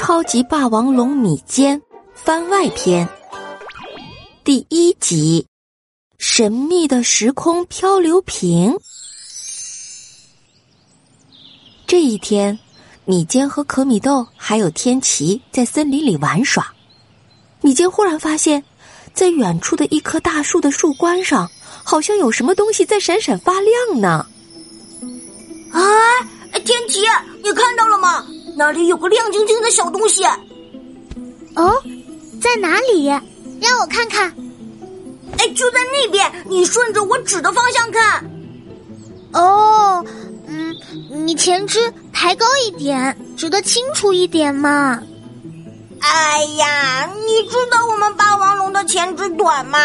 超级霸王龙米坚番外篇第一集：神秘的时空漂流瓶。这一天，米坚和可米豆还有天奇在森林里玩耍。米坚忽然发现，在远处的一棵大树的树冠上，好像有什么东西在闪闪发亮呢。哎，天奇，你看到了吗？那里有个亮晶晶的小东西。哦，在哪里？让我看看。哎，就在那边，你顺着我指的方向看。哦，嗯，你前肢抬高一点，指的清楚一点嘛。哎呀，你知道我们霸王龙的前肢短吗？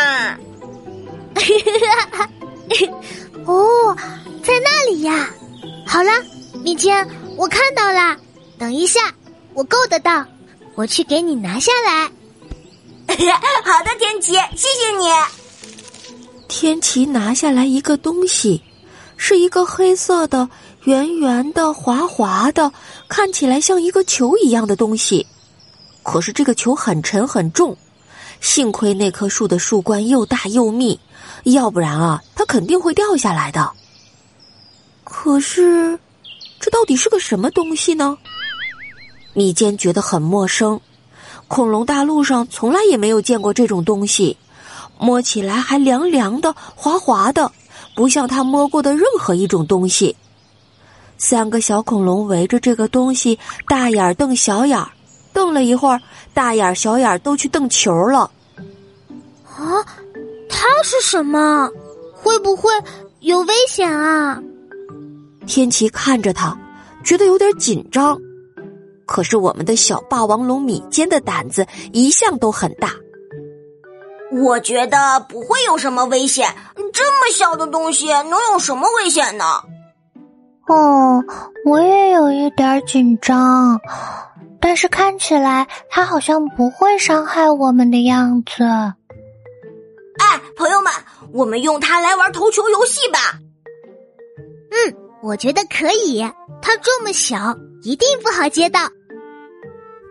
哦，在那里呀。好了，米坚，我看到了。等一下，我够得到，我去给你拿下来。好的，天奇，谢谢你。天奇拿下来一个东西，是一个黑色的、圆圆的、滑滑的，看起来像一个球一样的东西。可是这个球很沉很重，幸亏那棵树的树冠又大又密，要不然啊，它肯定会掉下来的。可是，这到底是个什么东西呢？米坚觉得很陌生，恐龙大陆上从来也没有见过这种东西，摸起来还凉凉的、滑滑的，不像他摸过的任何一种东西。三个小恐龙围着这个东西，大眼瞪小眼，瞪了一会儿，大眼小眼都去瞪球了。啊，它是什么？会不会有危险啊？天奇看着他，觉得有点紧张。可是我们的小霸王龙米坚的胆子一向都很大，我觉得不会有什么危险。这么小的东西能有什么危险呢？哦，我也有一点紧张，但是看起来它好像不会伤害我们的样子。哎，朋友们，我们用它来玩投球游戏吧。嗯，我觉得可以。它这么小，一定不好接到。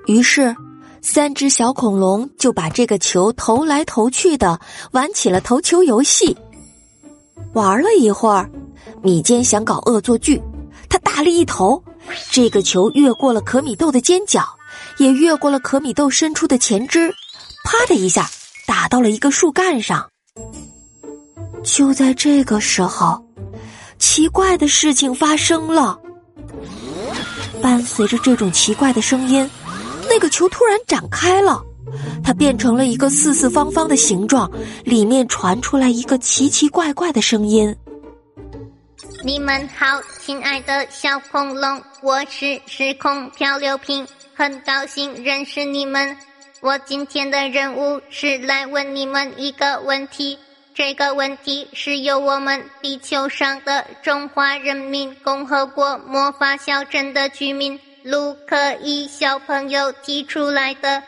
于是，三只小恐龙就把这个球投来投去的，玩起了投球游戏。玩了一会儿，米坚想搞恶作剧，他大力一投，这个球越过了可米豆的尖角，也越过了可米豆伸出的前肢，啪的一下打到了一个树干上。就在这个时候，奇怪的事情发生了。伴随着这种奇怪的声音。那个球突然展开了，它变成了一个四四方方的形状，里面传出来一个奇奇怪怪的声音：“你们好，亲爱的小恐龙，我是时空漂流瓶，很高兴认识你们。我今天的任务是来问你们一个问题，这个问题是由我们地球上的中华人民共和国魔法小镇的居民。”卢克伊小朋友提出来的，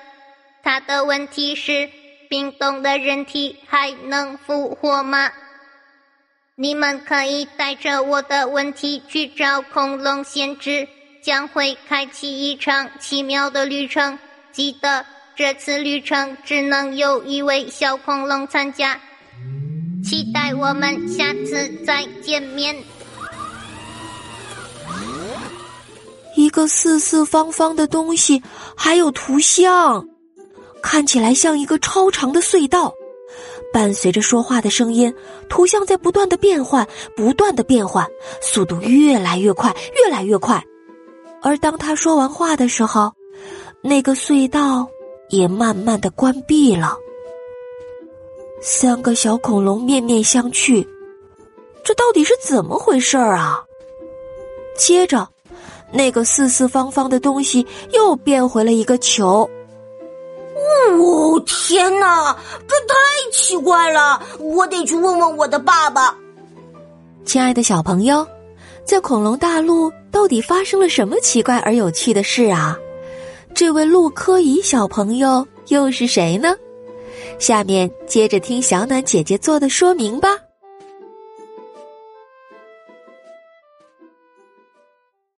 他的问题是：冰冻的人体还能复活吗？你们可以带着我的问题去找恐龙先知，将会开启一场奇妙的旅程。记得这次旅程只能有一位小恐龙参加。期待我们下次再见面。个四四方方的东西，还有图像，看起来像一个超长的隧道。伴随着说话的声音，图像在不断的变换，不断的变换，速度越来越快，越来越快。而当他说完话的时候，那个隧道也慢慢的关闭了。三个小恐龙面面相觑，这到底是怎么回事儿啊？接着。那个四四方方的东西又变回了一个球。哦天哪，这太奇怪了！我得去问问我的爸爸。亲爱的小朋友，在恐龙大陆到底发生了什么奇怪而有趣的事啊？这位陆科仪小朋友又是谁呢？下面接着听小暖姐姐做的说明吧。